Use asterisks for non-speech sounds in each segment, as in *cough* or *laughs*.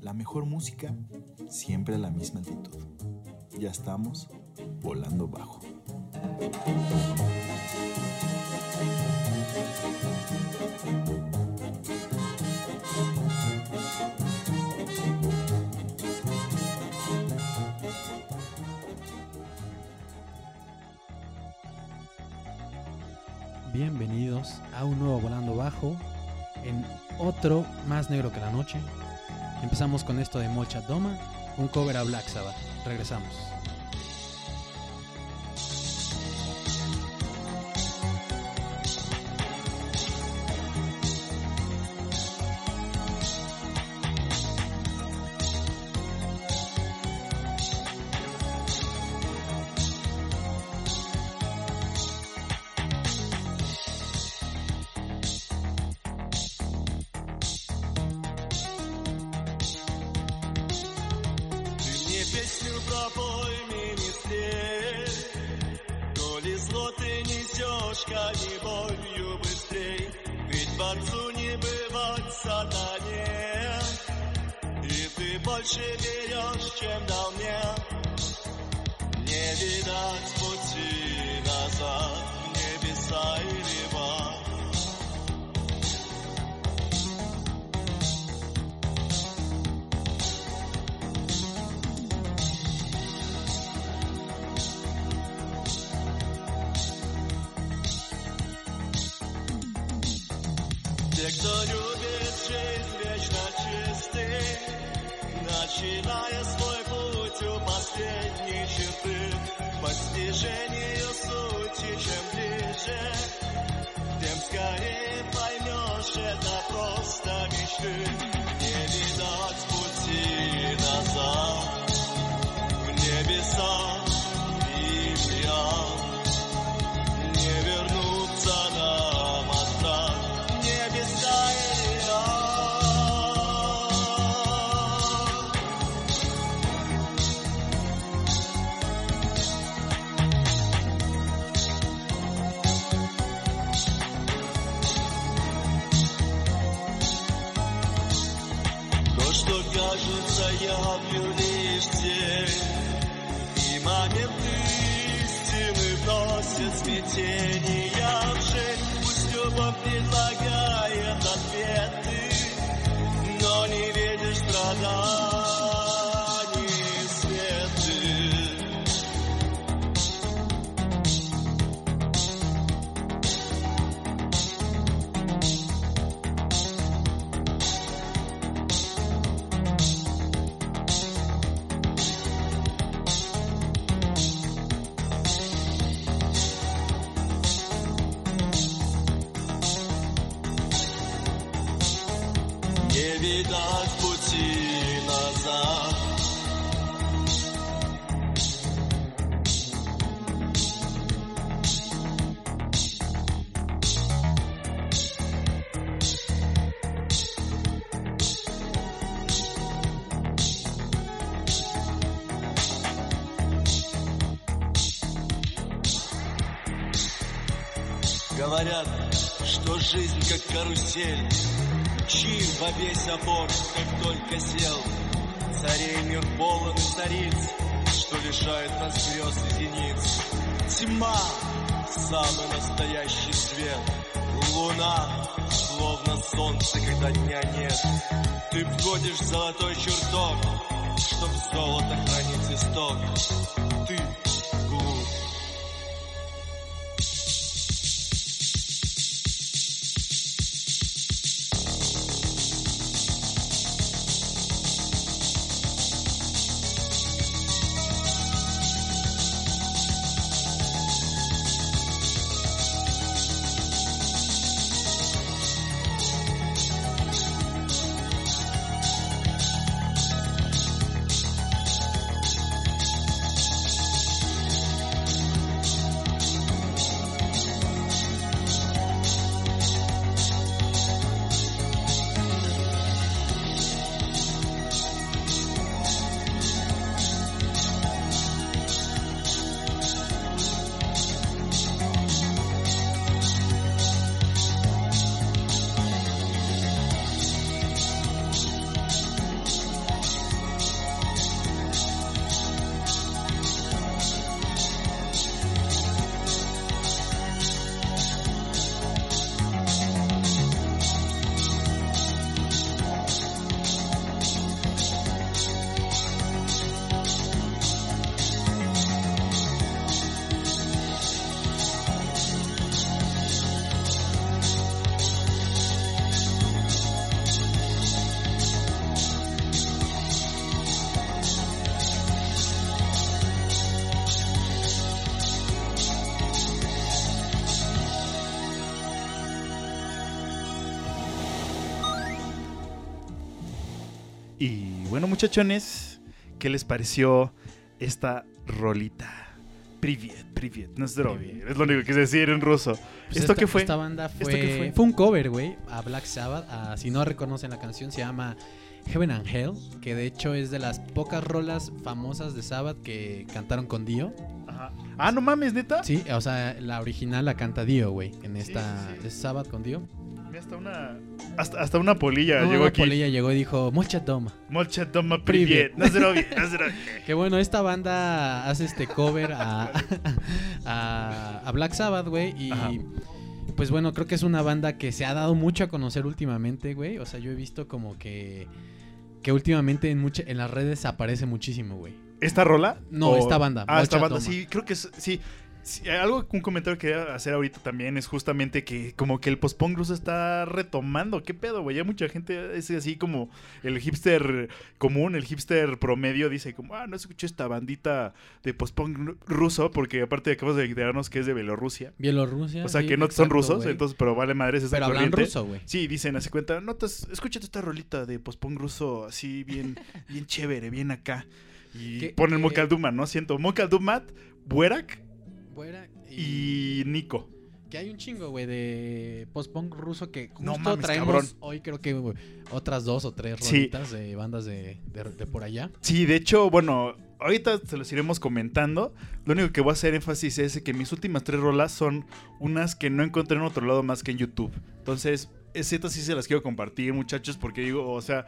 La mejor música, siempre a la misma altitud. Ya estamos volando bajo. Bienvenidos a un nuevo Volando Bajo en otro más negro que la noche. Empezamos con esto de Molchat Doma, un cover a Black Sabbath. Regresamos. Карусель, Мчи во весь опор, как только сел. Царей мир полон и цариц, Что лишает нас грез и зениц. Тьма — самый настоящий свет. Луна — словно солнце, когда дня нет. Ты входишь в золотой чертог, Чтоб золото хранить исток. bueno, muchachones, ¿qué les pareció esta rolita? Privet, Privet, no es. Es lo único que se decir en ruso. Pues ¿Esto, qué fue? Esta banda fue, fue? un cover, güey, a Black Sabbath. Ah, si no reconocen la canción, se llama Heaven and Hell, que de hecho es de las pocas rolas famosas de Sabbath que cantaron con Dio. Ajá. Ah, no mames, neta. Sí, o sea, la original la canta Dio, güey, en esta sí, sí. Es Sabbath con Dio. Hasta una, hasta, hasta una polilla No, llegó una aquí. polilla llegó y dijo, mucha toma. Molcha doma Privet. No. *laughs* Que bueno, esta banda hace este cover a, *laughs* a, a Black Sabbath, güey. Y Ajá. pues bueno, creo que es una banda que se ha dado mucho a conocer últimamente, güey. O sea, yo he visto como que, que últimamente en, mucha- en las redes aparece muchísimo, güey. ¿Esta rola? No, esta banda, Ah, esta banda, Doma. sí, creo que es, sí. Sí, algo, un comentario que quería hacer ahorita también es justamente que como que el post-punk ruso está retomando. ¿Qué pedo, güey? Ya mucha gente es así como el hipster común, el hipster promedio dice como, ah, no escuché esta bandita de post-punk ruso porque aparte acabamos de enterarnos que es de Bielorrusia. Bielorrusia. O sea, sí, que no son rusos, entonces, pero vale madres esa Pero hablan ruso, güey. Sí, dicen, hace cuenta, no, te has- escúchate esta rolita de post-punk ruso así bien, bien chévere, bien acá. Y ¿Qué- ponen Mokalduma, ¿no? Siento Mokaldumat, Buerak Y... y Nico. Que hay un chingo, güey, de post-punk ruso que justo No mames, traemos cabrón. hoy creo que otras dos o tres Sí. rolitas de bandas de, de- de por allá. Sí, de hecho, bueno, ahorita se los iremos comentando. Lo único que voy a hacer énfasis es que mis últimas tres rolas son unas que no encontré en otro lado más que en YouTube. Entonces, es- estas sí se las quiero compartir, muchachos, porque digo, o sea,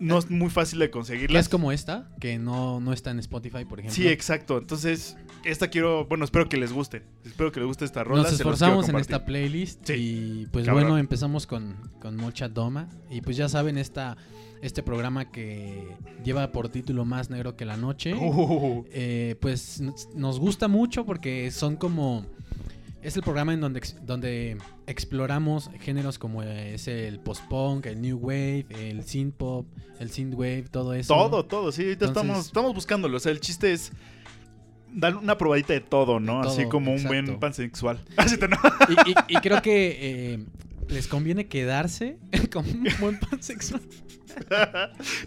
no es muy fácil de Que conseguirlas. es como esta, que no, no está en Spotify, por ejemplo. Sí, exacto. Entonces, esta quiero, bueno, espero que les guste. Espero que les guste esta rola. Nos esforzamos en esta playlist Sí, y pues cabrón. bueno, empezamos con, con Mocha Doma y pues ya saben esta, este programa que lleva por título Más Negro que la Noche. Uh, Eh, pues nos gusta mucho porque son como... Es el programa en donde, donde exploramos géneros como es el post-punk, el new wave, el synth-pop, el synth-wave, todo eso. todo, todo, sí. Ahorita Entonces- estamos, estamos buscándolo. O sea, el chiste es dar una probadita de todo, ¿no? De Así como un buen pansexual. *laughs* Y, y- y creo que eh, les conviene quedarse *laughs* como un buen pansexual. *laughs*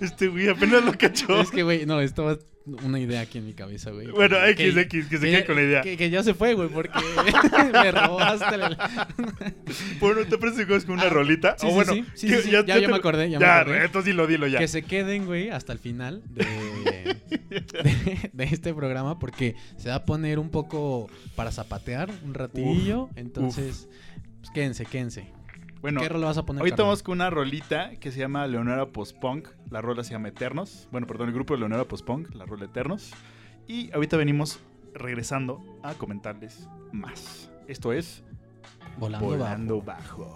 Este güey apenas lo cachó. Es que, güey, no, esto es una idea aquí en mi cabeza, güey. Bueno, Que- X, X, que se que quede con la idea. Que, que ya se fue, güey, porque *laughs* me robaste el... Bueno, ¿te parece que con una Ah, rolita? sí, O sí, bueno, sí, sí, que sí, sí, ya- ya te me acordé, ya me Ya, acordé. entonces dilo, dilo ya. Que se queden, güey, hasta el final de, de, de este programa porque se va a poner un poco para zapatear un ratillo. entonces, pues, quédense, quédense. Bueno, ¿Qué rol vas a poner? ahorita vamos con una rolita que se llama Leonora Post-Punk. La rola se llama Eternos. Bueno, perdón, el grupo de Leonora Post-Punk, la rola Eternos. Y ahorita venimos regresando a comentarles más. Esto es Volando, Volando Bajo.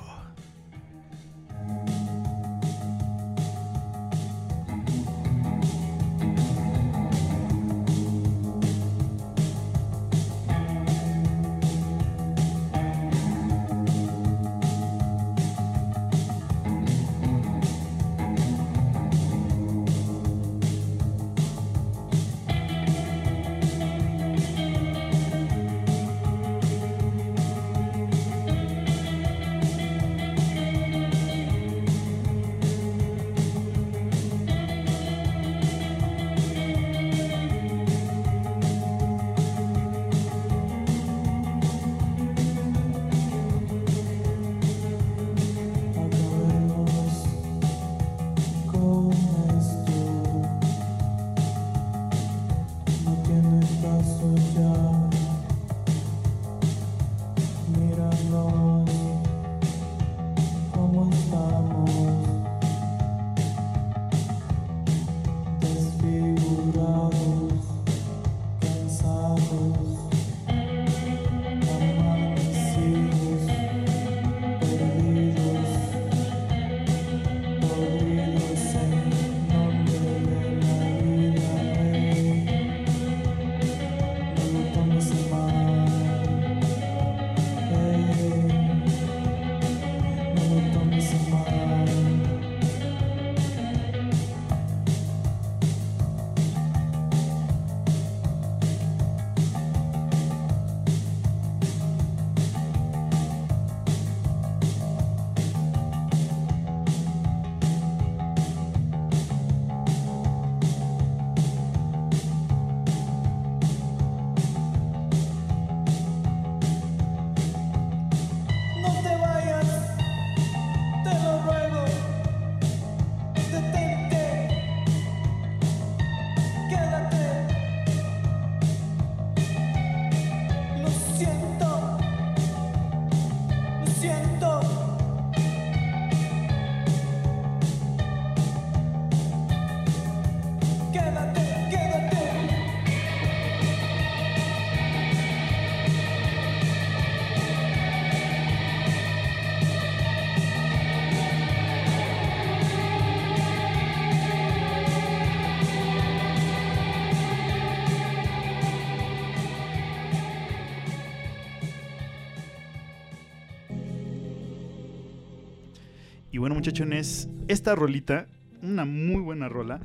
Bueno, muchachones, esta rolita, una muy buena rola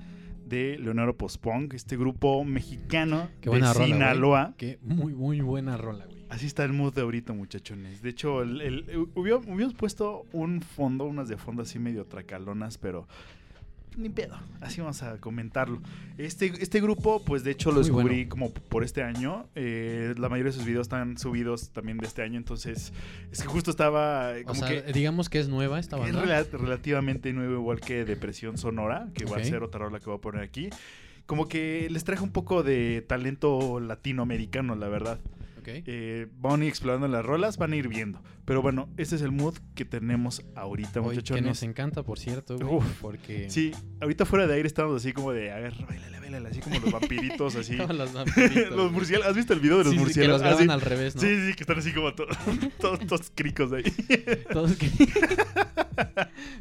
de Leonardo Pospong, este grupo mexicano Qué buena de rola. Sinaloa. Qué muy, muy buena rola, güey. Así está el mood de ahorita, muchachones. De hecho, el, el- hubiera- hubiéramos puesto un fondo, unas de fondo así medio tracalonas, pero ni pedo. Así vamos a comentarlo. Este, este grupo, pues de hecho lo Muy descubrí bueno. como por este año. Eh, la mayoría de sus videos están subidos también de este año, entonces es que justo estaba O como sea, que... digamos que es nueva esta Es banda. rela- relativamente nuevo, igual que Depresión Sonora, que va Ok. a ser otra rola que voy a poner aquí. Como que les traje un poco de talento latinoamericano, la verdad. Ok. Eh, van a ir explorando las rolas, van a ir viendo. Pero bueno, este es el mood que tenemos ahorita, Hoy, que nos encanta, por cierto, güey, Uf. porque... Sí, ahorita fuera de aire estamos así como de, a ver, bailale, bailale, así como los vampiritos, así. *laughs* Todos los *laughs* vampiritos, los murciélagos, ¿has visto el video de los Sí, sí, que los murciélagos? Ah, graban sí. al revés, ¿no? Sí, sí, que están así como to- *laughs* todos, todos cricos de ahí. Todos que...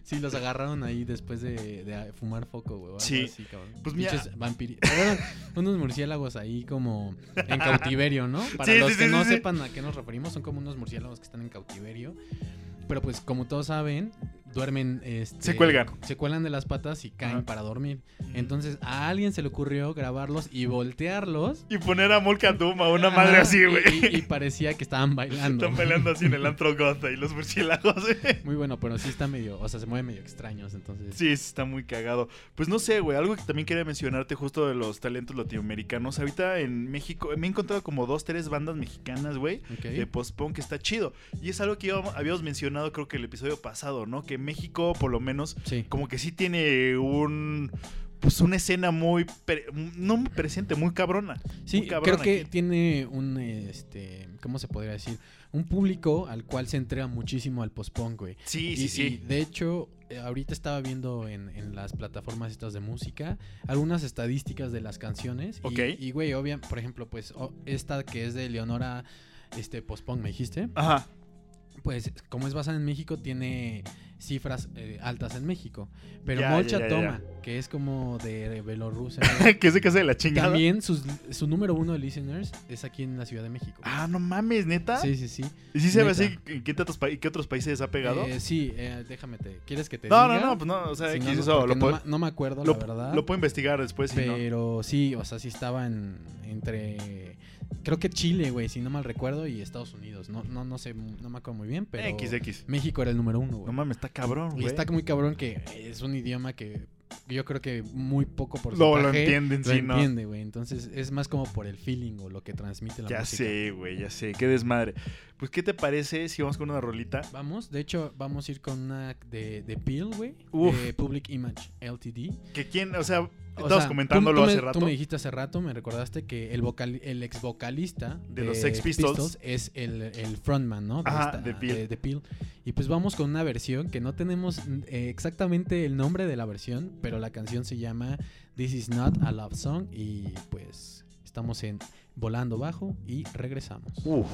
sí, los agarraron ahí después de, de fumar foco, güey. Sí. así, cabrón. Pues mira- Pinches vampiri- Eran unos murciélagos ahí como en cautiverio, ¿no? Para Sí, los que no sepan a qué nos referimos, son como unos murciélagos que están en cautiverio. Pero pues como todos saben, duermen... Este, Se cuelgan. Se cuelgan de las patas y caen Ajá. para dormir. Entonces a alguien se le ocurrió grabarlos y voltearlos. Y poner a Molka Doom a una Ajá, madre así, y- güey. Y, y parecía que estaban bailando. Están peleando así en el *laughs* antro goth ahí los murciélagos. *laughs* Muy bueno, pero sí está medio, o sea, se mueve medio extraños, entonces. Sí, sí, está muy cagado. Pues no sé, güey, algo que también quería mencionarte justo de los talentos latinoamericanos. Ahorita en México me he encontrado como dos, tres bandas mexicanas, güey, de post-punk que está chido. Y es algo que habíamos mencionado creo que el episodio pasado, ¿no? Que México por lo menos Sí. como que sí tiene un... Pues una escena muy... pre- no muy presente, muy cabrona. Sí, muy cabrona creo que aquí. tiene un, este, ¿cómo se podría decir? Un público al cual se entrega muchísimo al post-punk, güey. Sí, Y- sí, y, sí. de hecho, eh, ahorita estaba viendo en, en las plataformas estas de música algunas estadísticas de las canciones. y- Ok. Y, güey, obvia, por ejemplo, pues esta que es de Leonora, este, post-punk, me dijiste. Ajá. Pues como es basada en México, tiene cifras eh, altas en México. Pero Ya, Molcha ya, ya, ya. Toma, que es como de Bielorrusia, *laughs* que es de casa de la chingada. también sus- su número uno de listeners es aquí en la Ciudad de México. Ah, no mames, neta. Sí, sí, sí. ¿Y sí se ve así en qué qué otros países ha pegado? Eh, sí, eh, déjame te. ¿Quieres que te no, diga? no, no, pues no, o sea, Si no, no, eso lo, puedo, no me acuerdo, lo, la verdad. lo puedo investigar después. si no. pero sí, o sea, sí estaba en, entre. Creo que Chile, güey, si no mal recuerdo, y Estados Unidos. No, no, no sé, no me acuerdo muy bien, pero. XX. México era el número uno, No güey. mames, está cabrón, y güey. está muy cabrón que es un idioma que yo creo que muy poco por Lo, lo entienden, lo sí, ¿no? entiende, güey. Entonces es más como por el feeling o lo que transmite la Ya música. sé, güey, ya sé. Qué desmadre. Pues, ¿qué te parece si vamos con una rolita? Vamos, de hecho, vamos a ir con una de, de Peel, güey. De Public Image LTD. Que quién, o sea, Sea, comentándolo tú- tú me- hace rato. Tú me dijiste hace rato, me recordaste que el, vocal, el ex vocalista De los Sex Pistols. es el, el frontman, ¿no? Ajá, de Peel. de- de Peel. Y pues vamos con una versión que no tenemos eh, exactamente el nombre de la versión, pero la canción se llama This Is Not a Love Song y pues estamos en Volando Bajo y regresamos. Uf.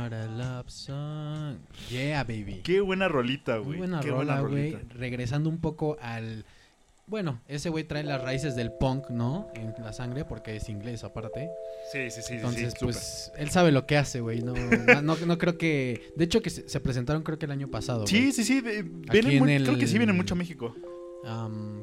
Not a love song. Yeah, baby. Qué buena rolita, güey. Buena Qué rola, güey. Regresando un poco al. Bueno, ese güey trae las raíces del punk, ¿no? En la sangre, porque es inglés aparte. Sí, sí, sí, Entonces, sí, pues, él sabe lo que hace, güey. No, no, creo que. De hecho, que se, se presentaron, creo que el año pasado. Sí, sí, sí. vienen en muy- el- Creo que sí vienen mucho a México.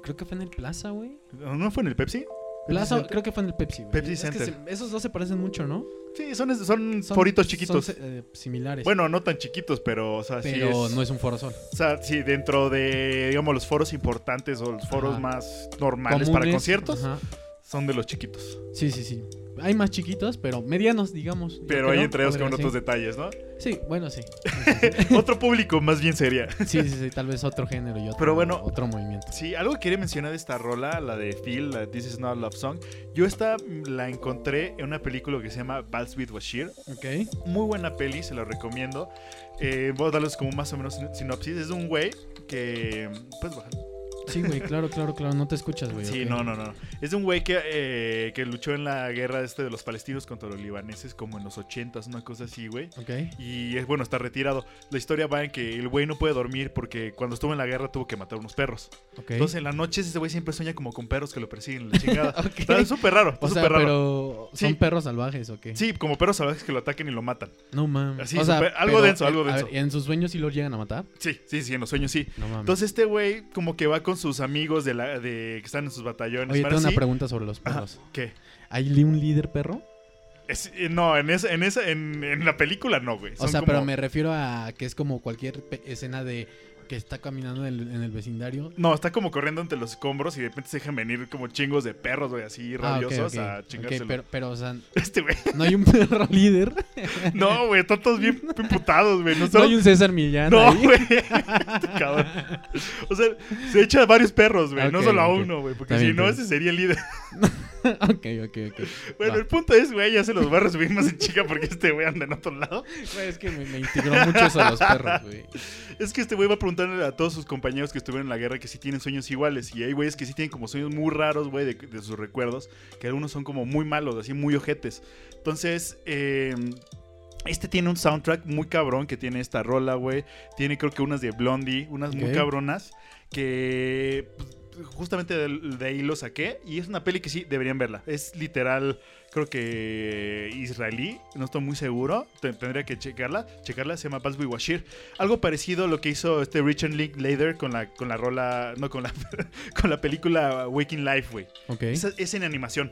Creo que fue en el Plaza, güey. ¿No fue en el Pepsi? Plaza, Center? creo que fue en el Pepsi, güey. Pepsi Es Center. se- esos dos se parecen mucho, ¿no? Sí, son, son, Son- foritos chiquitos. Son eh, similares. bueno, no tan chiquitos, pero, o sea, sí pero es- no es un foro sol. O sea, sí, dentro de, digamos, los foros importantes o los foros Ajá. más normales para conciertos, ajá. son de los chiquitos. Sí, sí, sí. Hay más chiquitos, pero medianos, digamos. Pero hay entre ellos con otros detalles, ¿no? Sí, Sí, bueno, sí. *laughs* Otro público más bien sería. Sí, sí, sí, tal vez otro género y otro, Pero bueno. otro movimiento. Sí, algo que quería mencionar de esta rola, la de Phil, la de This Is Not a Love Song. Yo esta la encontré en una película que se llama Vals with Bashir. Ok. Muy buena peli, se la recomiendo. Eh, voy a darles como más o menos sin- sinopsis. Es de un güey que... Pues baja. Sí, güey, claro, claro, claro. No te escuchas, güey. Sí, no, no, no. Es de un güey que, eh, que luchó en la guerra este de los palestinos contra los libaneses como en los 80s, una cosa así, güey. Ok. Y es bueno, está retirado. La historia va en que el güey no puede dormir porque cuando estuvo en la guerra tuvo que matar unos perros. Ok. Entonces en las noches ese güey siempre sueña como con perros que lo persiguen, la chingada. *laughs* Ok. Está súper raro, está o sea, súper raro. pero ¿son Sí. perros salvajes o qué? Sí, como perros salvajes que lo ataquen y lo matan. No mames. Así, o sea, algo denso, algo denso. ver, ¿En sus sueños sí los llegan a matar? Sí, sí, sí, en los sueños sí. No mames. Entonces este güey como que va con sus amigos de la de que están en sus batallones. Oye, tengo una pregunta sobre los Ajá, perros. ¿Qué? ¿Hay un líder perro? Es- eh, no, en esa, en esa, en, en la película no, güey. O sea, como- pero me refiero a que es como cualquier escena de que está caminando en el, en el vecindario. No, está como corriendo entre los escombros y de repente se dejan venir como chingos de perros, güey, así Ah, rabiosos a chingárselo. pero, pero, o sea, *laughs* Este güey. no hay un perro *laughs* líder. *laughs* No, güey, están todos bien imputados, güey. No, hay un César Millán No, güey. Este cabrón. O sea, se echa a varios perros, güey. no solo a uno, güey. Porque si no, ese sería el líder. *laughs* ok, ok, ok. Bueno, Va. el punto es, güey, ya se los va a resumir más en chica porque este güey anda en otro lado. Güey, es que me, me integró mucho eso de los perros, güey. Es que este güey va a preguntarle a todos sus compañeros que estuvieron en la guerra que si tienen sueños iguales. Y hay güeyes que sí tienen como sueños muy raros, güey, de, de sus recuerdos. Que algunos son como muy malos, así muy ojetes. Entonces, eh, este tiene un soundtrack muy cabrón que tiene esta rola, güey. Tiene creo que unas de Blondie, unas muy cabronas. Que pues, justamente de, de ahí lo saqué. Y es una peli que sí deberían verla. Es literal, creo que israelí. No estoy muy seguro. Te- Tendría que checarla. Checarla. Se llama Baswi Washir. Algo parecido a lo que hizo este Richard Linklater con la, con la rola. No, con la, *laughs* con la película Waking Life, güey. Ok. Es, es en animación.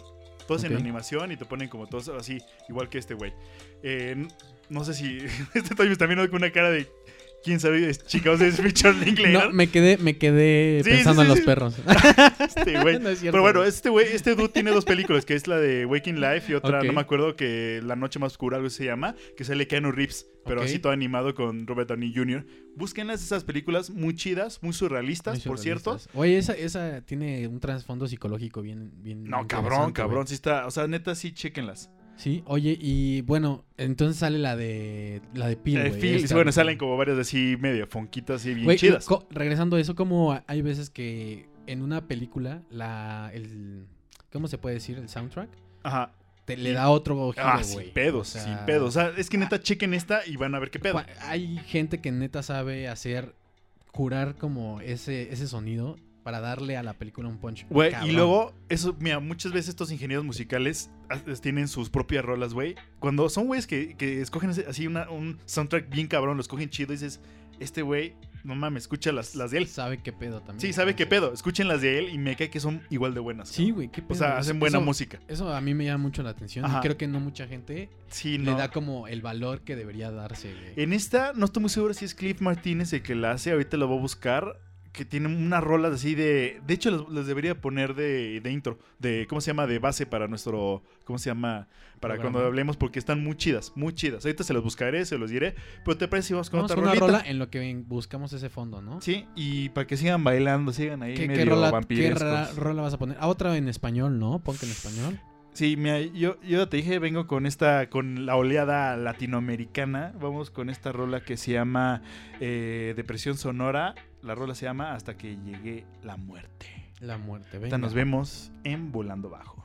Todo es en animación y te ponen como todos así, igual que este güey. Eh, no sé si. *laughs* Este viendo con una cara de. ¿Quién sabe? Es- Chicos, es Richard Linklater. No, me quedé, me quedé Sí, pensando sí, en los perros. *laughs* Este güey. *laughs* No es cierto, Pero bueno, este güey, este dude tiene dos películas, que es la de Waking Life y otra, no me acuerdo, que La Noche Más Oscura, algo se llama, que sale Keanu Reeves, pero así todo animado con Robert Downey Jr. Búsquenlas esas películas muy chidas, muy surrealistas, Muy por cierto. Oye, esa, esa tiene un trasfondo psicológico bien, bien No, cabrón, cabrón, sí está, o sea, neta, sí, chéquenlas. Sí, oye, y bueno, entonces sale la de la de Peel, Eh, güey, Phil, esta, bueno, salen como varias así medio fonquitas y bien chidas. regresando a eso, como hay veces que en una película la el ¿cómo se puede decir? el soundtrack Ajá. te le da otro giro, Ah, güey. sin pedos, O sea, sin pedos. O sea, es que neta chequen esta y van a ver qué pedo. Hay gente que neta sabe hacer curar como ese ese sonido para darle a la película un punch. Güey, y luego, eso, mira, muchas veces estos ingenieros musicales ah, tienen sus propias rolas, güey. Cuando son güeyes que, que escogen así una- un soundtrack bien cabrón, lo escogen chido y dices, este güey, no mames, escucha las, las de él. sabe qué pedo también. Sí, sabe qué pedo. Escuchen las de él y me cae que son igual de buenas. Sí, güey, qué O pedo. sea, Eso- hacen buena eso- música. Eso a mí me llama mucho la atención Ajá. y creo que no mucha gente Sí, le no. da como el valor que debería darse, güey. En esta, no estoy muy seguro si es Cliff Martínez el que la hace. Ahorita lo voy a buscar. Que tiene unas rolas así de. De hecho, les, les debería poner de, de intro. De. ¿Cómo se llama? De base para nuestro. ¿Cómo se llama? Para Programa. cuando hablemos. Porque están muy chidas. Muy chidas. Ahorita se los buscaré, se los diré. Pero te parece si vamos con Vamos otra con una rola en lo que buscamos ese fondo, ¿no? Sí, y para que sigan bailando, sigan ahí ¿Qué, medio qué rola, qué vampirescos. rola vas a poner? Ah, otra en español, ¿no? Punk en español. Sí, mira, yo, yo ya te dije, vengo con esta, con la oleada latinoamericana. Vamos con esta rola que se llama eh, Depresión Sonora. La rola se llama Hasta que llegue la muerte. La muerte, venga. nos vemos en Volando Bajo.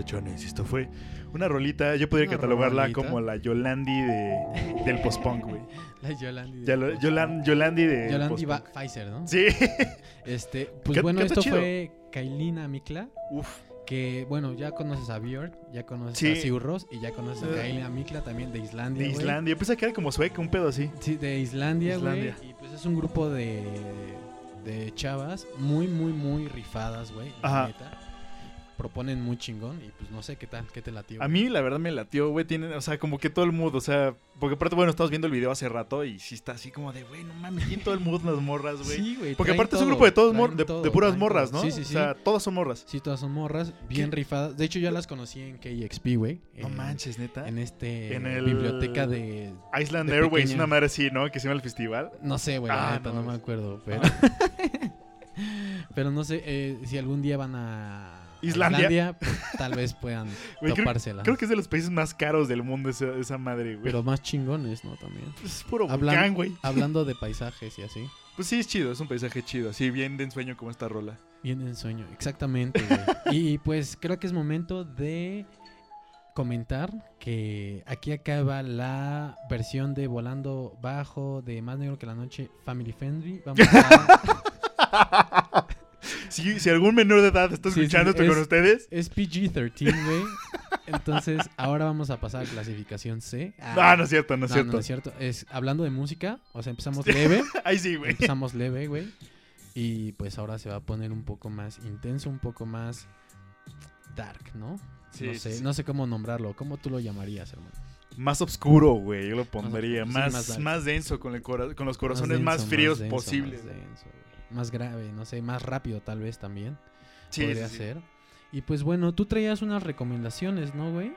Esto fue una rolita. Yo podría catalogarla rolita. como la Yolandi de, del post-punk, güey. *laughs* La Yolandi. Lo- Yolan- Yolandi de. Yolandi Pfizer, ¿no? Sí. *laughs* Este, pues ¿Qué- bueno, qué esto chido? fue Kailina Mikla. Uf. Que bueno, ya conoces a Björk, ya conoces Sí. a Sigur Rós y ya conoces a Eh. Kailina Mikla también de Islandia. De. Islandia. Yo pensé que era como sueca, un pedo así. Sí, de Islandia, güey. Y pues es un grupo de, de chavas muy, muy, muy rifadas, güey. Ajá. neta. Proponen muy chingón y pues no sé qué tal, qué te latió. A mí, la verdad, me latió, güey. Tienen, o sea, como que todo el mood, o sea, porque aparte, bueno, estamos viendo el video hace rato y sí está así como de, güey, no mames, tienen todo el mood las morras, güey. Sí, güey. porque aparte es un grupo de todos mor- de, todo, de puras morras. ¿no? Sí, sí, sí. O sea, todas son morras. Sí, todas son morras, bien ¿Qué? rifadas. De hecho, ya las conocí en KXP, güey. No en- manches, neta. En este En el- biblioteca de. Island de Airways, una madre así, ¿no? Que se llama el festival. No sé, güey, Ah, neta, no, no, me acuerdo. Pero, *laughs* pero no sé eh, si algún día van a. Islandia. pues, tal vez puedan *laughs* topársela. creo que es de los países más caros del mundo esa, esa madre, güey. Pero más chingones, ¿no? También. es puro volcán, güey. Hablando de paisajes y así. Pues sí, es chido, es un paisaje chido, así bien de ensueño como esta rola. Bien en sueño, exactamente, güey. *laughs* y pues creo que es momento de comentar que aquí acaba la versión de Volando Bajo de Más Negro que la Noche Family Friendly. Vamos a... *laughs* Si, si algún menor de edad está escuchando esto es- con ustedes, es PG-13, güey. Entonces, ahora vamos a pasar a clasificación C. ah, no es cierto, no es no, cierto. no es cierto. Es hablando de música, o sea, empezamos leve. *laughs* Ahí sí, güey. Empezamos leve, güey. Y pues ahora se va a poner un poco más intenso, un poco más dark, ¿no? Sí, no sé, sí. no sé cómo nombrarlo. ¿Cómo tú lo llamarías, hermano? Más oscuro, güey, yo lo pondría. sí, más, más denso, con, el con los corazones más, denso, fríos posibles. Más, denso, güey. Más grave, no sé, más rápido tal vez también. Sí, podría sí, sí. ser. Y pues bueno, tú traías unas recomendaciones, ¿no, güey?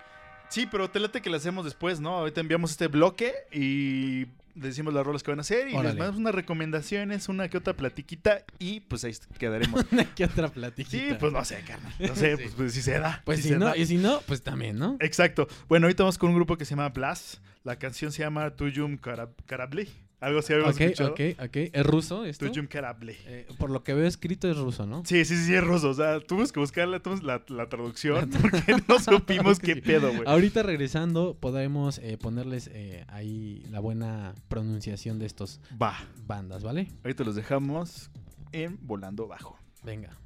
Sí, pero te late que lo hacemos después, ¿no? Ahorita enviamos este bloque y decimos las rolas que van a hacer y les Órale. mandamos unas recomendaciones, una que otra platiquita y pues ahí quedaremos. *laughs* ¿Qué otra platiquita? sí, pues no sé, carnal. No sé, *laughs* Sí. pues, pues si se da. Pues si no, da. y si no, pues también, ¿no? Exacto. Bueno, ahorita vamos con un grupo que se llama Blast. La canción se llama Tuyum Karab- Karabli. Algo así habíamos Ok, escuchado. ok, ok. ¿Es ruso esto? Eh, por lo que veo escrito es ruso, ¿no? Sí, sí, sí, es ruso. O sea, tuvimos que buscar la, tuvimos la, la traducción *laughs* porque no supimos *laughs* qué pedo, güey. Ahorita regresando podremos eh, ponerles eh, ahí la buena pronunciación de estos Va. bandas, ¿vale? Ahorita los dejamos en Volando Bajo. Venga.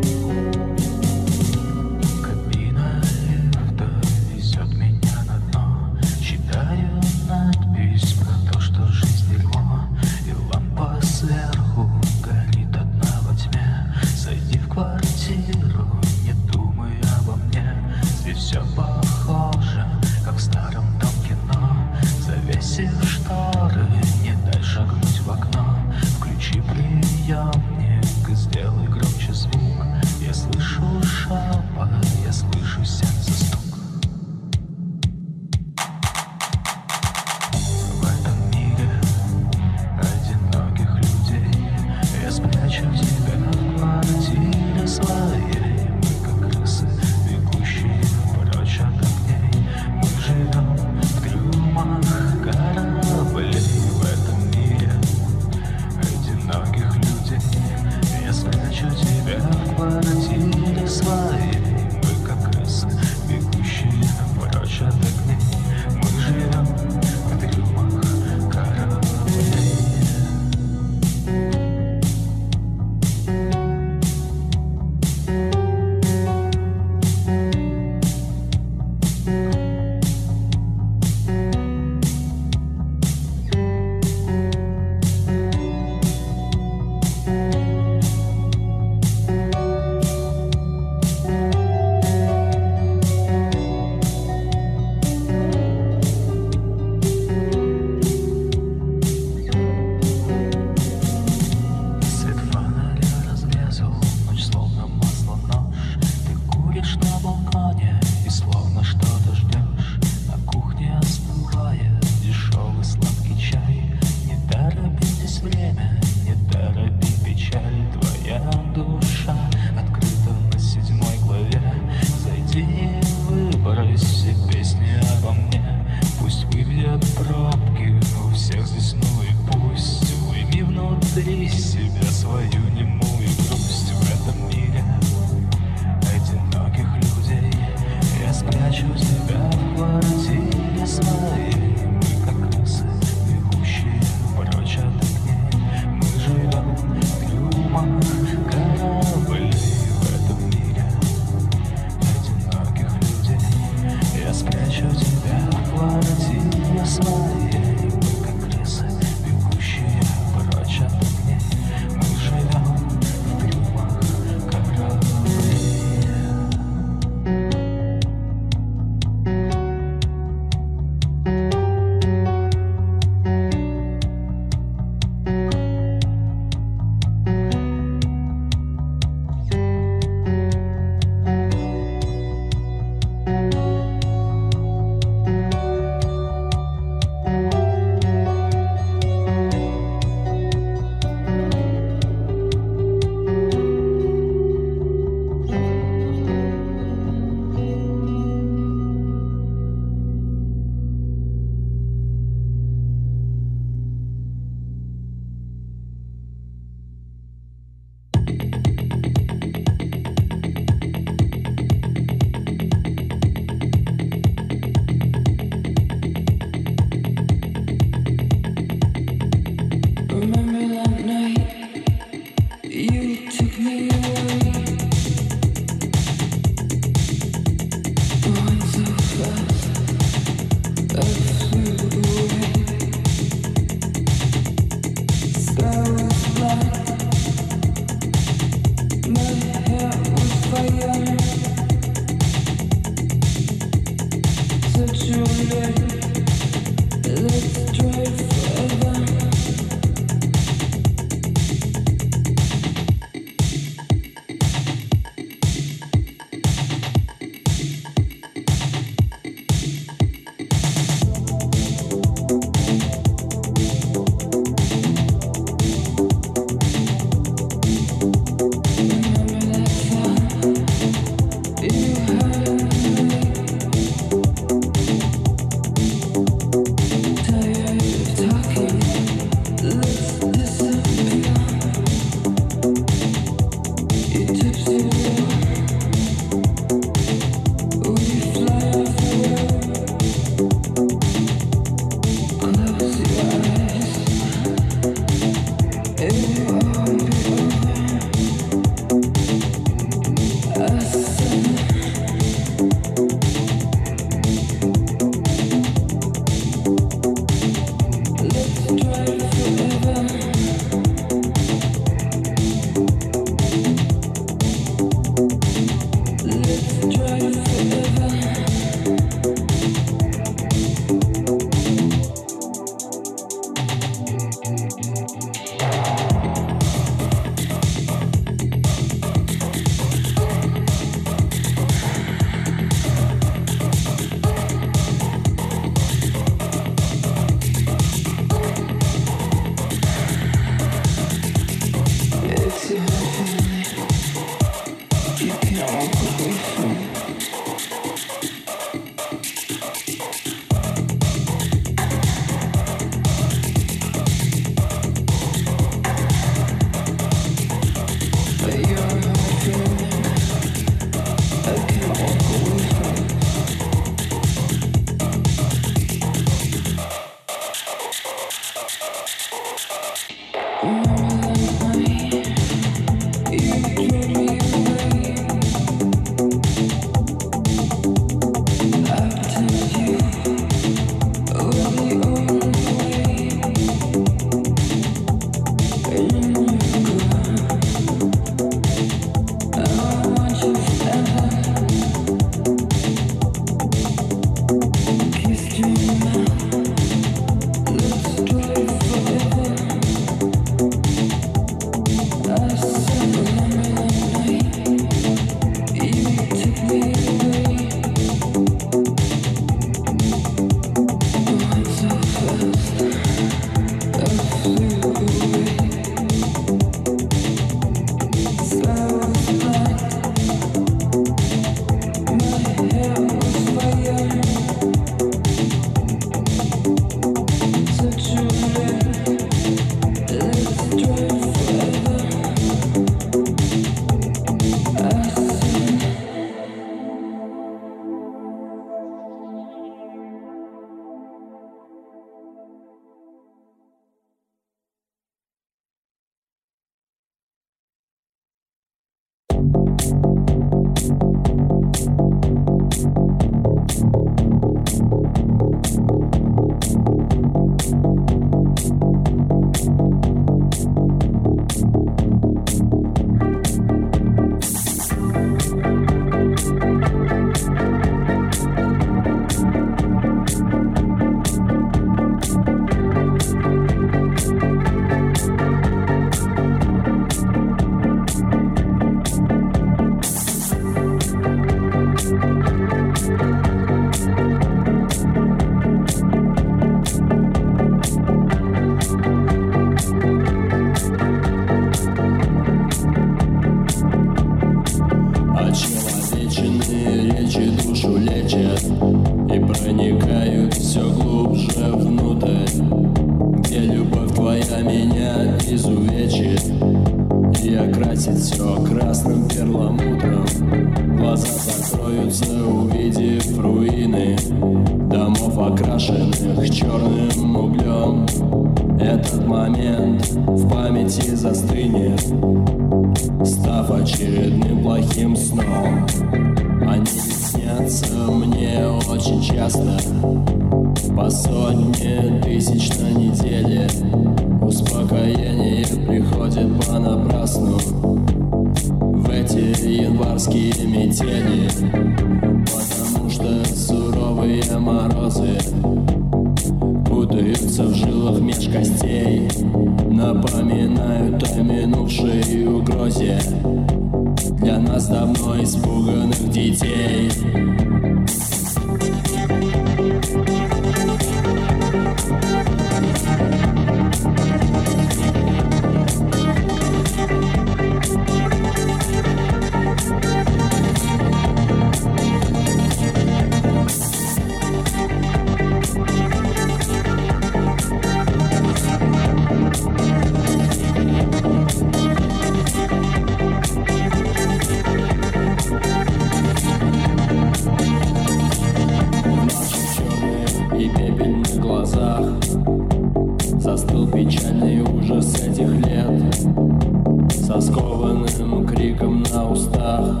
Криком на устах.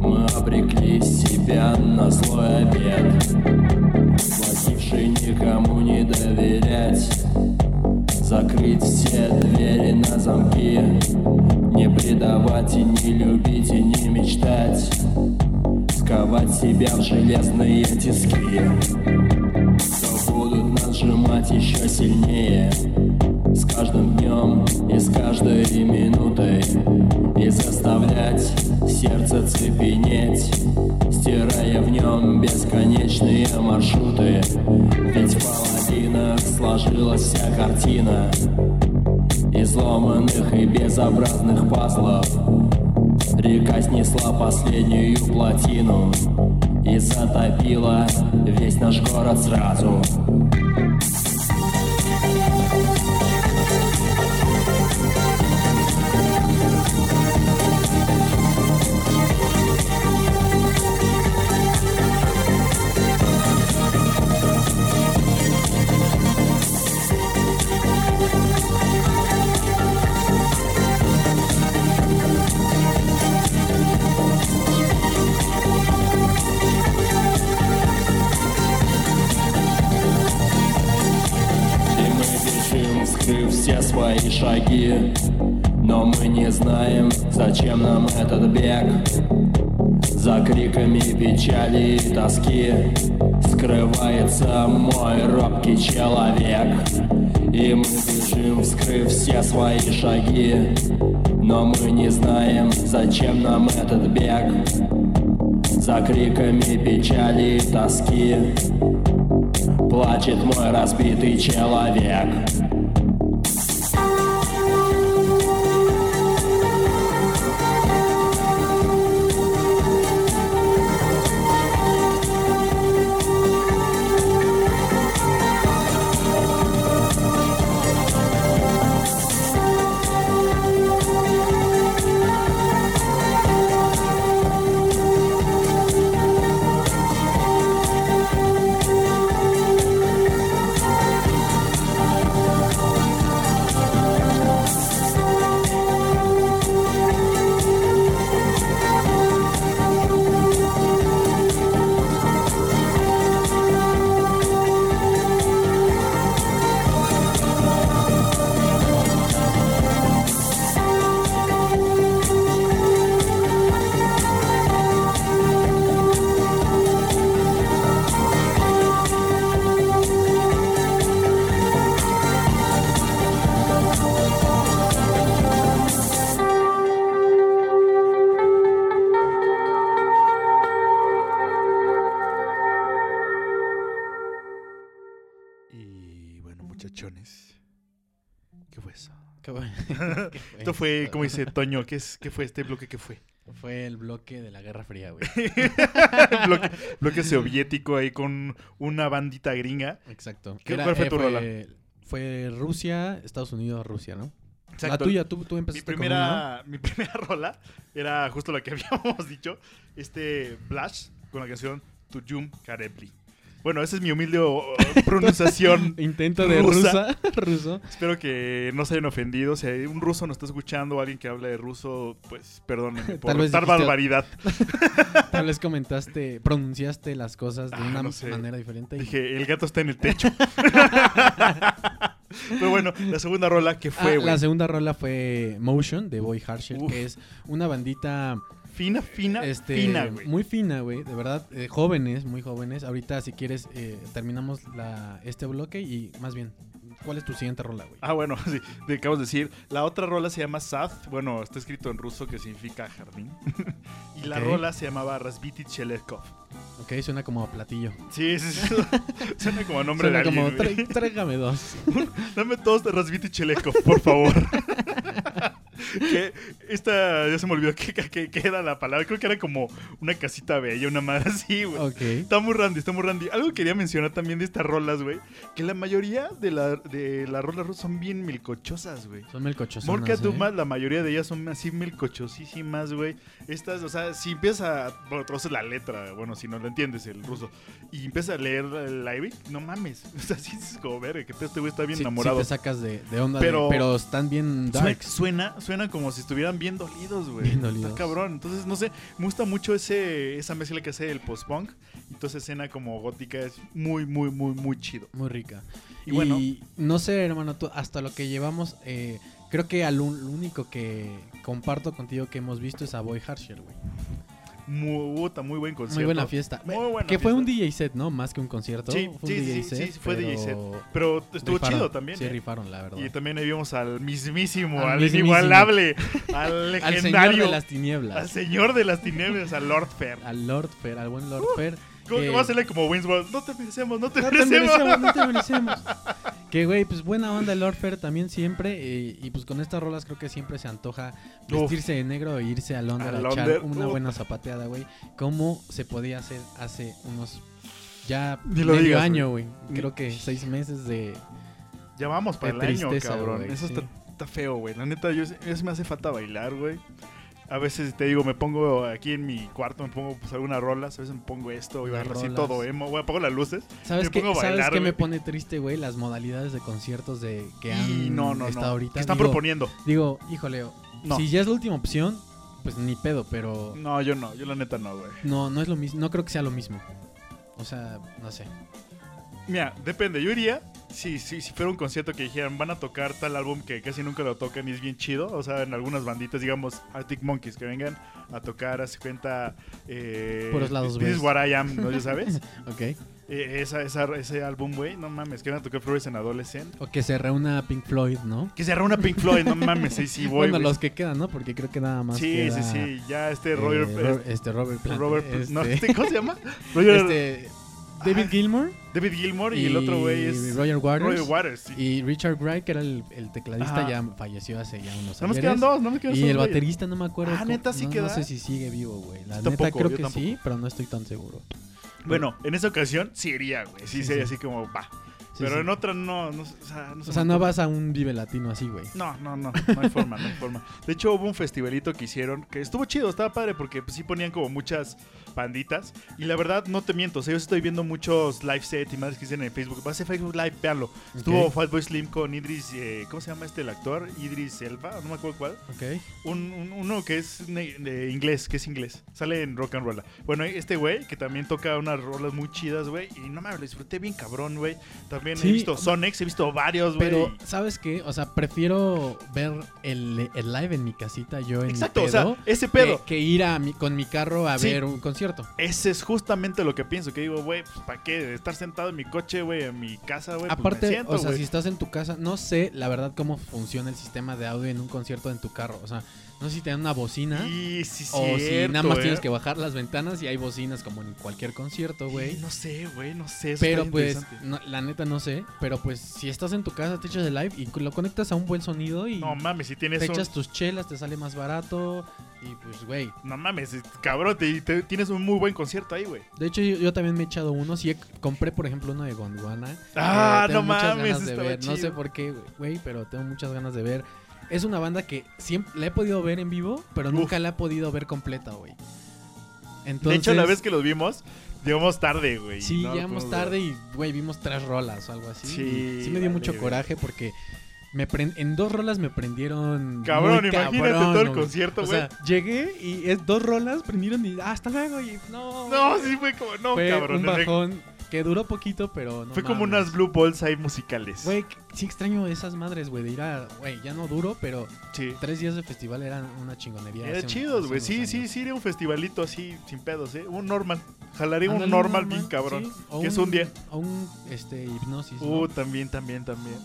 Мы обрекли себя на злой обед Плативший никому не доверять. Закрыть все двери на замки Не предавать и не любить и не мечтать. Сковать себя в железные тиски. То будут нас сжимать еще сильнее. С каждым днем и с каждой минутой заставлять сердце цепенеть Стирая в нем бесконечные маршруты. Ведь в половинах сложилась вся картина Изломанных и безобразных пазлов. Река снесла последнюю плотину И затопила весь наш город сразу шаги Но мы не знаем, зачем нам этот бег. За криками печали и тоски Скрывается мой робкий человек. И мы бежим, вскрыв все свои шаги Но мы не знаем, зачем нам этот бег. За криками печали и тоски Плачет мой разбитый человек fue como dice Toño, ¿qué, es, ¿qué fue este bloque? ¿Qué fue? Fue el bloque de la Guerra Fría, güey. *laughs* bloque, bloque soviético ahí con una bandita gringa. Exacto. ¿Qué- cuál fue tu rola? Fue Rusia, Estados Unidos, Rusia, ¿no? La Exacto. tuya, tú, tú Mi empezaste con una, primera, mi primera *laughs* rola era justo lo que *laughs* habíamos dicho. Este Blash con la canción Tujum Karebli. Bueno, esa es mi humilde *laughs* pronunciación. ¿no? Intento de rusa. *laughs* ruso. Espero que no se hayan ofendido. Si hay un ruso nos está escuchando o alguien que hable de ruso, pues perdónenme *laughs* por Tal vez tal dijiste- barbaridad. Tal vez comentaste, pronunciaste las cosas de Ah, una no sé. manera diferente. y- Dije, el gato está en el techo. Pero bueno, la segunda rola que Ah, fue, güey. la segunda rola fue Motion de Boy Harsher, Uf. que es una bandita Fina, fina, este, fina, güey. muy fina, güey, de verdad, eh, jóvenes, muy jóvenes. Ahorita, si quieres, eh, terminamos la, este bloque y más bien, ¿cuál es tu siguiente rola, güey? Ah, bueno, *laughs* sí, te acabas de decir. La otra rola se llama Sad. Bueno, está escrito en ruso que significa jardín. *laughs* y la rola se llamaba Rasviti Chelekov. Ok, suena como a platillo. Sí, sí, sí. *laughs* Suena como a nombre Suena de alguien. como, güey. "Tré- tráigame dos. Dame todos de Rasviti Chelekov, por favor. Que esta, ya se me olvidó que, que era la palabra. Creo que era como una casita bella, una madre así, güey. Ok. Está muy randy, está muy randy. Algo que quería mencionar también de estas rolas, güey. Que la mayoría de, la, de las rolas rusas son bien milcochosas, güey. Son melcochosonas, Morka ¿eh? Dumas, la mayoría de ellas son así melcochosísimas, güey. Estas, o sea, si empiezas a. Bueno, traduces la letra, bueno, si no lo entiendes el ruso. Y empiezas a leer el lyric, no mames. *laughs* O sea, sí es como verga, que este güey está bien Sí- sí enamorado. te sacas de, de onda, de- Pero- pero, están bien darks. suena, suena como si estuvieran bien dolidos, güey. Bien dolidos. Está cabrón. Entonces, no sé, me gusta mucho ese, esa mezcla que hace el post-punk. Entonces, escena como gótica es muy, muy, muy, muy chido. Muy rica. Y Y, bueno. no sé, hermano, tú, hasta lo que llevamos, eh, creo que al un- lo único que comparto contigo que hemos visto es a Boy Harsher, güey. Muy, muy buen concierto. Muy buena fiesta. Muy buena que fue fiesta. un DJ set, ¿no? Más que un concierto. Sí, fue un sí, DJ set, sí, fue DJ set. pero Pero estuvo rifaron. chido también. Sí, ¿eh? rifaron, la verdad. Y también ahí vimos al mismísimo, al, Al inigualable, *laughs* al al legendario, señor de las al tinieblas. señor de las tinieblas, al Lord Fair. Al Lord Fair, al buen Lord Fair. ¿Cómo que va a hacerle como Winsworth? No te merecemos, no te No te merecemos. merecemos, no te *laughs* merecemos. Que, güey, pues buena onda el Lord Fair también siempre. eh, y pues con estas rolas creo que siempre se antoja Uf. vestirse de negro e irse a Londres A a, Londres, echar una uf. buena zapateada, güey. ¿Cómo se podía hacer hace unos ya Ni lo medio digas, año, güey? Creo que seis meses de... Ya vamos para De el año, tristeza, cabrón. güey, Eso sí. está, está feo, güey. La neta, yo, eso me hace falta bailar, güey. A veces te digo, me pongo aquí en mi cuarto, me pongo pues, algunas rolas, a veces me pongo esto, y Las bailo así todo emo, güey, apago las luces. ¿Sabes qué, a ¿sabes bailar, qué me pone triste, güey? Las modalidades de conciertos de que han Y no, no, estado no. ahorita. ¿Qué están Digo- proponiendo? Digo, híjole, No. si ya es la última opción, pues ni pedo, pero No, yo no, yo la neta no, güey. no, no es lo mismo, no creo que sea lo mismo. O sea, no sé. Mira, depende. Yo iría si, si, si fuera un concierto que dijeran van a tocar tal álbum que casi nunca lo tocan y es bien chido. O sea, en algunas banditas, digamos, Arctic Monkeys, que vengan a tocar, hace cuenta. Eh, Puros lados This is what I am, ¿no? ¿Ya sabes? *laughs* Ok. Eh, esa, esa- ese álbum, güey, no mames, que van a tocar Flores en Adolescent. O que se reúna Pink Floyd, ¿no? Que se reúna Pink Floyd, no mames, sí, sí, voy. *laughs* bueno, los que quedan, ¿no? Porque creo que nada más Sí, queda, sí, sí, ya este eh, Roger. Ro- este Robert Plant. Robert, este, no, este, ¿cómo se llama? Roger, *laughs* este, David Gilmour David Gilmour y, el otro güey es Roger Waters. Roger Waters. sí. Y Richard Wright, que era el, el tecladista, Ajá. ya falleció hace ya unos No me ayeres. quedan dos, no me quedan Y el güey. baterista no me acuerdo. Ah, ¿neta sí no, queda? No sé si sigue vivo, güey. La Yo neta tampoco, creo que tampoco. sí, pero no estoy tan seguro. Bueno, en esa ocasión sí iría, güey. Sí, Sí, sería sí. así como, va. Pero sí. en otra no, no, o sea, no, O sea, no vas a un Vive Latino así, güey. No, no, no, no hay forma, no hay forma. De hecho, hubo un festivalito que hicieron que estuvo chido, estaba padre porque pues, sí ponían como muchas banditas. Y la verdad, no te miento, o sea, yo estoy viendo muchos live set y más que dicen en Facebook. Va a ser Facebook Live, véanlo. Estuvo Ok. Fatboy Slim con Idris, eh, ¿cómo se llama este el actor? Idris Elba, no me acuerdo cuál. Ok. Un, un- uno que es de inglés, que es inglés. Sale en rock and roll. Bueno, este güey que también toca unas rolas muy chidas, güey. Y no me lo disfruté bien cabrón, güey. También he Sí. visto Sonex, he visto varios, güey. Pero, ¿sabes qué? O sea, prefiero ver el, el live en mi casita, yo en Exacto, mi o sea, pedo, ese pedo. Que, que ir a mi, con mi carro a Sí. ver un concierto. Ese es justamente lo que pienso. Que digo, güey, pues ¿para qué? Estar sentado en mi coche, güey, en mi casa, güey. pues, me Aparte, siento, o sea, si estás en tu casa, no sé la verdad cómo funciona el sistema de audio en un concierto en tu carro. O sea, No sé si te dan una bocina. Y sí, o si nada más ¿eh? tienes que bajar las ventanas y hay bocinas como en cualquier concierto, güey. No sé, güey, no sé. eso Pero pues, no- la neta no sé. Pero pues, si estás en tu casa, te echas el live y lo conectas a un buen sonido y No mames, si tienes te un- echas tus chelas, te sale más barato. Y pues, güey. No mames, cabrón, te, te- tienes un muy buen concierto ahí, güey. De hecho, yo, yo también me he echado unos y he- compré, por ejemplo, uno de Gondwana. Ah, tengo no muchas mames, ganas de ver. No sé por qué, güey, pero tengo muchas ganas de ver. Es una banda que siempre la he podido ver en vivo, pero Uf. nunca la he podido ver completa, güey. de Entonces, hecho, la vez que los vimos, llegamos tarde, güey. Sí, No llegamos tarde y, güey, vimos tres rolas o algo así. Sí, sí me dio vale, mucho güey. coraje porque me en dos rolas me prendieron. Cabrón, muy imagínate cabrón, todo el güey. concierto, O güey. sea, llegué y es dos rolas prendieron y ah, hasta luego y no. no, sí fue como, no, fue cabrón. un de- bajón que duró poquito, pero no fue como mames. unas blue balls ahí musicales. Güey, sí extraño esas madres, güey, de ir a, güey, ya no duro, pero Sí. tres días de festival eran una chingonería. Era chidos, güey. Sí, sí, años. sí, era un festivalito así, sin pedos, ¿eh? Un normal. Jalaría un normal bien cabrón. sí, que es un día. O un, este, hipnosis, ¿no? Uh, también, también, también.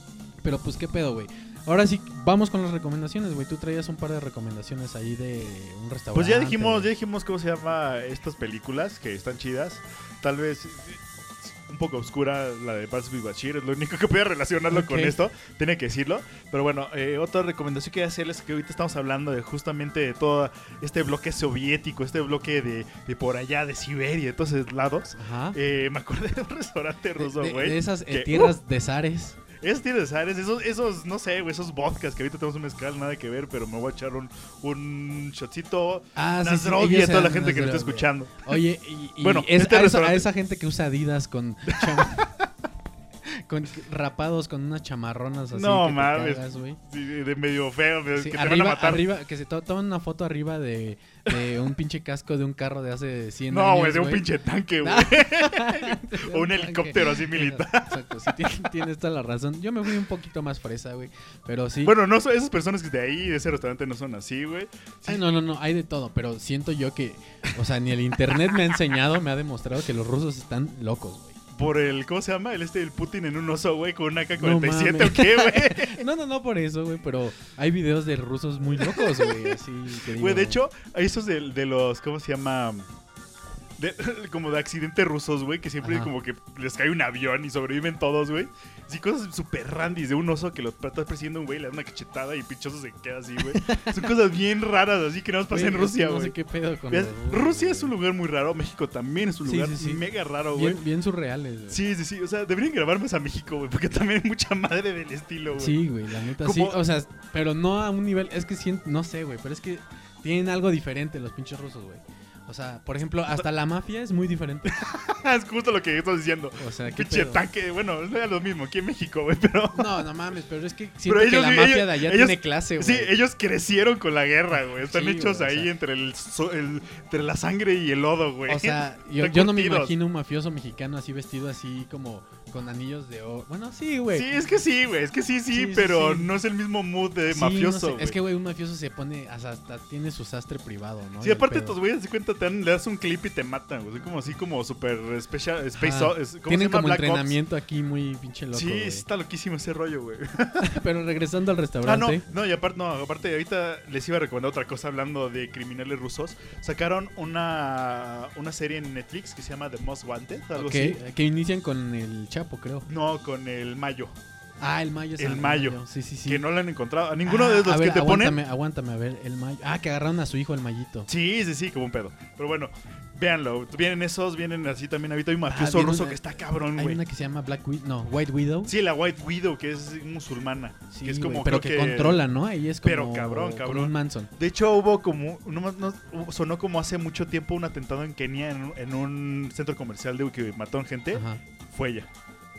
Pero pues, ¿qué pedo, güey? Ahora sí, vamos con las recomendaciones, güey. Tú traías un par de recomendaciones ahí de un restaurante. Pues ya dijimos, ya dijimos cómo se llama estas películas que están chidas. Tal vez un poco oscura la de Pacific Bashir, es lo único que puede relacionarlo con esto, tiene que decirlo. Pero bueno, eh, otra recomendación que voy a hacerles es que ahorita estamos hablando de justamente de todo este bloque soviético, este bloque de, de por allá, de Siberia, de todos esos lados. Ajá. Eh, me acordé de un restaurante ruso, de- güey. de esas eh, que- tierras de zares. Esos tienes Ares, esos, esos, no sé, güey, esos vodkas que ahorita tenemos un mezcal, nada que ver, pero me voy a echar un, un shotcito Ah, sí, sí, ellos a toda la gente que nos está escuchando. Oye, y, y Bueno, es- este a, esa, a restaurante- esa gente que usa Adidas con, *laughs* con rapados con unas chamarronas así No que mames. cagas, güey. Sí, de medio feo, Sí, que te van a matar. arriba, que se to- toman una foto arriba de, de un pinche casco de un carro de hace 100 años. no, güey, de un pinche tanque, güey. *laughs* o un helicóptero así militar. Exacto, sí, tienes, tienes toda la razón. Yo me fui un poquito más fresa, güey. Pero sí. Bueno, no son esas personas que de ahí, de ese restaurante, no son así, güey. Sí, Ay, no, no, no, hay de todo, pero siento yo que, o sea, ni el internet me ha enseñado, me ha demostrado que los rusos están locos, güey. Por el, ¿cómo se llama? El este, el Putin en un oso, güey, con una No AK-47 mames. o qué, güey. *laughs* No, no, no por eso, güey, pero hay videos de rusos muy locos, güey, así Güey, de hecho, hay esos de, de los, ¿cómo se llama? De- *laughs* como de accidentes rusos, güey, que siempre Ajá. como que les cae un avión y sobreviven todos, güey. Sí, cosas súper randis de un oso que lo está persiguiendo un güey, le da una cachetada y pinchoso se queda así, güey. Son cosas bien raras, así que nada más güey, pasa en Rusia, que No güey. sé qué pedo con los Rusia güey. es un lugar muy raro, México también es un Sí, lugar sí, sí. mega raro, güey. bien, bien surreales, güey. Sí, sí, sí. O sea, deberían grabar más a México, güey, porque también hay mucha madre del estilo, güey. Sí, güey, la neta sí. O sea, pero no a un nivel. Es que siento, no sé, güey, pero es que tienen algo diferente los pinches rusos, güey. O sea, por ejemplo, hasta la mafia es muy diferente. *laughs* es justo lo que estás diciendo. O sea, ¿qué Pinche pedo? tanque, bueno, es lo mismo aquí en México, güey, pero... *laughs* No, no mames, pero es que siento Pero que ellos- la mafia ellos- de allá ellos- tiene clase, güey. Sí, ellos crecieron con la guerra, güey. Están Sí, hechos güey, o ahí sea- entre, el, el- entre la sangre y el lodo, güey. O sea, *laughs* yo, no me imagino un mafioso mexicano así vestido así como con anillos de oro. Bueno, sí, güey. Sí, es que sí, güey. Es que sí, sí, pero sí. no es el mismo mood de Sí, no mafioso, sé. Es que, güey, un mafioso se pone, hasta, hasta tiene su sastre privado, ¿no? Sí, Y aparte estos güeyes, se cuenta, te dan- le das un clip y te matan, güey. Como así, como super special, space... O- es- ¿cómo se llama? como Black Ops. entrenamiento aquí muy pinche loco, Sí, güey. está loquísimo ese rollo, güey. *laughs* Pero regresando al Ah, no, restaurante. no, y aparte, no, aparte, ahorita les iba a recomendar otra cosa hablando de criminales rusos. Sacaron una, una serie en Netflix que se llama The Most Wanted, algo así. que inician con el Chapo, creo. No, con el Mayo, Ah, el Mayo. El ah, Mayo. Sí, sí, sí. que no lo han encontrado. A ninguno Ah, de los a ver, que te aguántame, ponen. Aguántame, a ver, el Mayo. Ah, que agarraron a su hijo, el Mayito. Sí, sí, sí, como un pedo. Pero bueno, véanlo. Vienen esos, vienen así también. Ahorita hay un mafioso viene ruso una- que está cabrón, Hay una que se llama Black Widow. No, White Widow. Sí, la White Widow, que es musulmana. Sí, que es como, pero que, controla, ¿no? Ahí es como, Pero cabrón, como cabrón. un Manson. De hecho, hubo como. No, más- no- sonó como hace mucho tiempo un atentado en Kenia en un, en un centro comercial de que mataron gente. Ajá. Fue ella.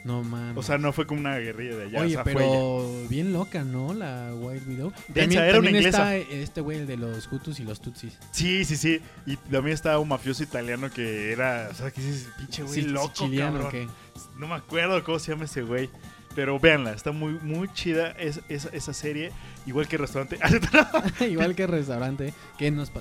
No mames. O sea, no fue como una guerrilla de allá. Oye, o sea, fue ella. pero bien loca, ¿no? La White Widow. Densa, era una está este güey el de los Hutus y los Tutsis. Sí, sí, sí. Y también estaba un mafioso italiano que era. O sea, que dices, pinche güey, Sí, loco. No me acuerdo cómo se llama ese güey. Pero véanla, está muy, muy chida es- esa- esa serie. Igual que el restaurante. *laughs* *laughs* Igual que el restaurante. Que nos...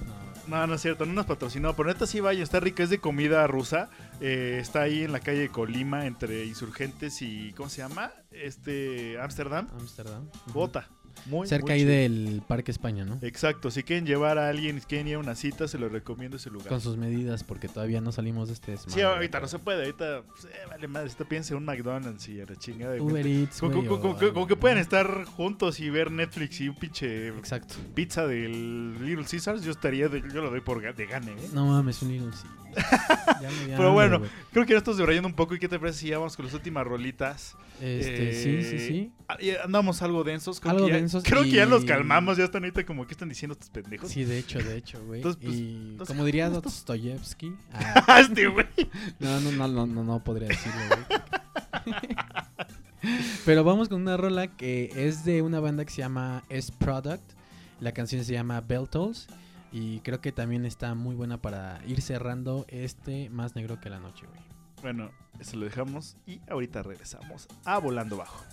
No, no es cierto, no nos patrocinó. Pero neta sí vaya, está rica, es de comida rusa. Eh, está ahí en la calle de Colima, entre insurgentes y. ¿Cómo se llama? Este. Ámsterdam. Ámsterdam. Bota. Muy, Cerca muy ahí chido. del Parque España, ¿no? Exacto, si quieren llevar a alguien, si quieren ir a una cita, se lo recomiendo ese lugar. Con sus medidas, porque todavía no salimos de este Sí, desmadre. ahorita no se puede, ahorita pues, eh, vale madre, esto piense un McDonald's y a la chingada. de- Uber Eats, Como, que pueden estar juntos y ver Netflix y un pinche Exacto. pizza del Little Caesars, yo estaría, de- yo lo doy por de gane, ¿eh? No mames, un Little sí. *laughs* Ya me dio Pero bueno, creo que ya estamos debrayando un poco y qué te parece si ya vamos con las últimas rolitas. Este, Eh, sí, sí, sí. ah, Andamos algo densos. Creo Algo que ya, densos Creo que ya los calmamos, ya están ahorita como que están diciendo estos pendejos. Sí, de hecho, de hecho, güey. Pues, y como diría ¿cómo Dostoyevsky. ah, *laughs* Ah, este güey. no, no, no, no, no, no podría decirlo, güey. *laughs* Pero vamos con una rola que es de una banda que se llama S Product. La canción se llama Bell Tolls. Y creo que también está muy buena para ir cerrando este más negro que la noche, güey. Bueno, eso lo dejamos y ahorita regresamos a Volando Bajo.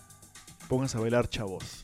Pónganse a bailar, chavos.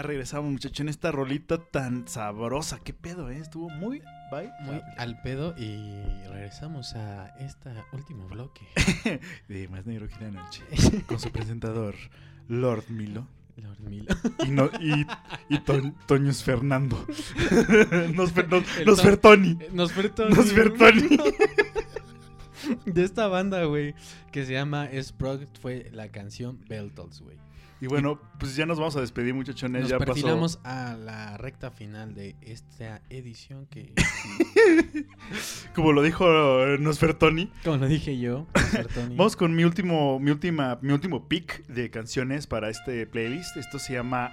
Ya regresamos, muchachos, en esta rolita tan sabrosa. ¿Qué pedo, eh? Estuvo muy, bye. Muy al pedo y regresamos a este último bloque. *laughs* De Más Negro que la Noche. Con su presentador, Lord Milo. Lord Milo. Y, no, y, y To- Toños Fernando. *laughs* Nosfer, nos, El Nosfertoni. Nosfertoni. Nosfertoni. *laughs* De esta banda, güey, que se llama S Product fue la canción Beltals, güey. Y bueno, pues ya nos vamos a despedir, muchachones. Nos ya pasó. perfilamos a la recta final de esta edición que, *laughs* Como lo dijo eh, Nosfertoni. como lo dije yo, Nosfertoni. *laughs* Vamos con mi último, mi última, mi último pick de canciones para este playlist. Esto se llama,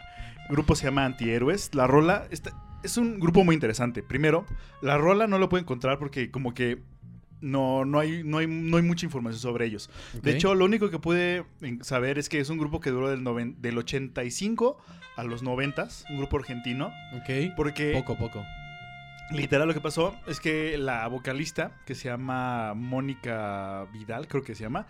el grupo se llama Antihéroes. La rola, esta- es un grupo muy interesante. Primero, la rola no lo puedo encontrar porque como que no, no, hay, no, hay, no hay mucha información sobre ellos. De hecho, lo único que pude en- saber es que es un grupo que duró del, noven- del 85 a los 90, un grupo argentino. Ok. Porque Poco, poco. literal lo que pasó es que la vocalista, que se llama Mónica Vidal, creo que se llama,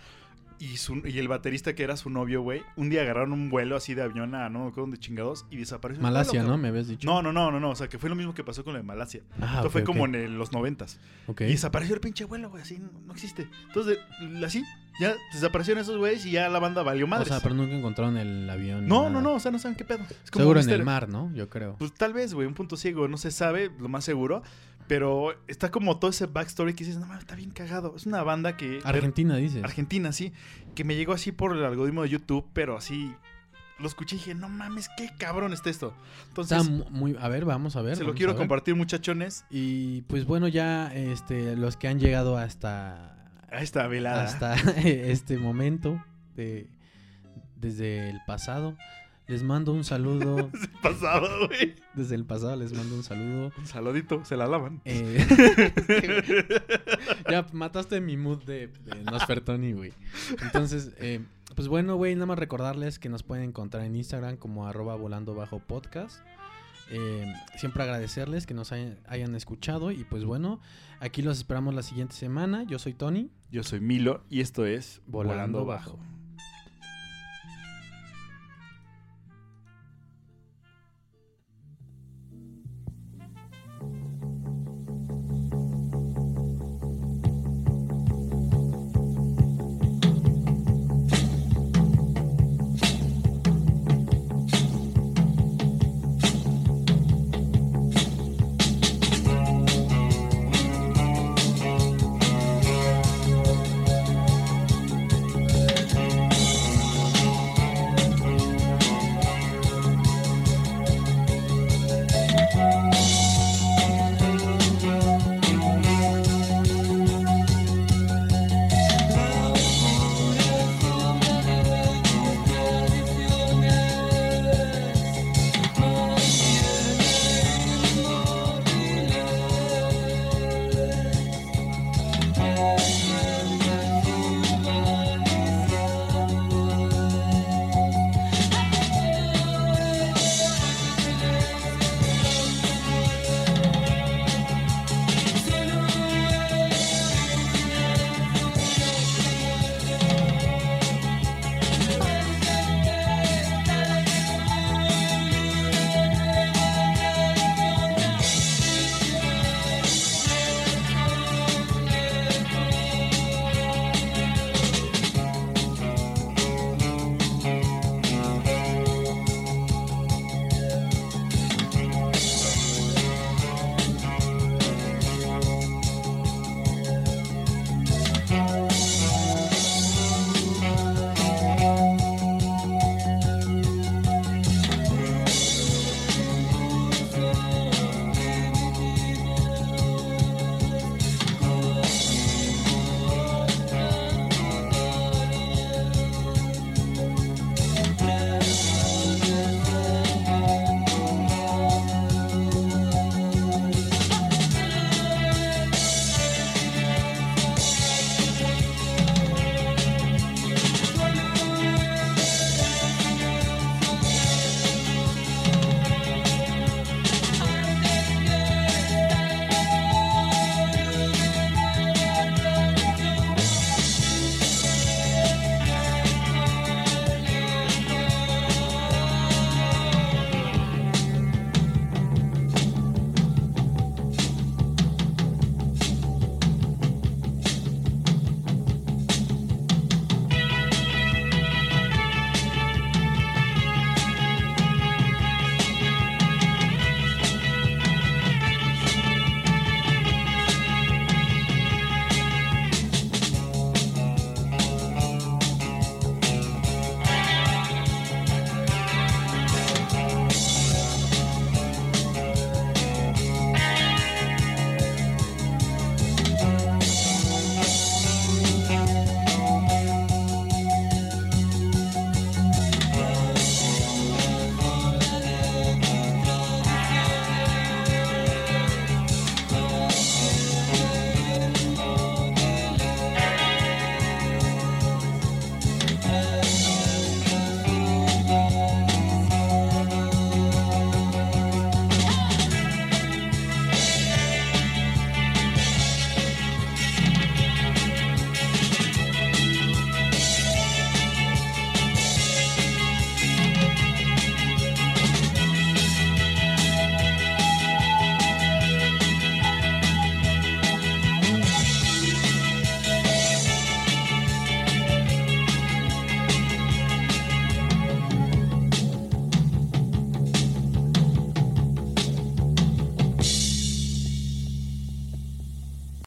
y, su- y el baterista que era su novio, güey, un día agarraron un vuelo así de avión a no me acuerdo dónde chingados y desapareció. Malasia, vuelo, ¿no? Me habías dicho. No, no, no, no, no, o sea, que fue lo mismo que pasó con lo de Malasia. Ah, Esto fue como en el- los noventas. Ok. Y desapareció el pinche vuelo, güey, así no, existe. Entonces, así, ya desaparecieron esos güeyes y ya la banda valió O madres. sea, pero nunca encontraron el avión. no, nada. no, no, o sea, no saben qué pedo. Es como Seguro en el mar, ¿no? Yo creo. Pues tal vez, güey, un punto ciego, no se sabe, lo más seguro. Pero está como todo ese backstory que dices, no mames, está bien cagado. Es una banda que. Argentina, dices. Argentina, sí. Que me llegó así por el algoritmo de YouTube, pero así. Lo escuché y dije, no mames, qué cabrón está esto. Entonces, Está mu- muy... A ver, vamos a ver. se lo quiero compartir, muchachones. Y pues bueno, ya este, los que han llegado hasta, A esta velada. hasta *laughs* este momento, de, desde el pasado, les mando un saludo. *laughs* pasado, güey. desde el pasado les mando un saludo. Un saludito, se la lavan. Eh, *laughs* ya mataste mi mood de, de Nosfertoni, güey. Entonces, eh, pues bueno, güey, nada más recordarles que nos pueden encontrar en Instagram como arroba volando bajo podcast. Eh, siempre agradecerles que nos hayan, hayan escuchado y pues bueno, aquí los esperamos la siguiente semana. Yo soy Tony. Yo soy Milo y esto es Volando Volando, Bajo. Bajo.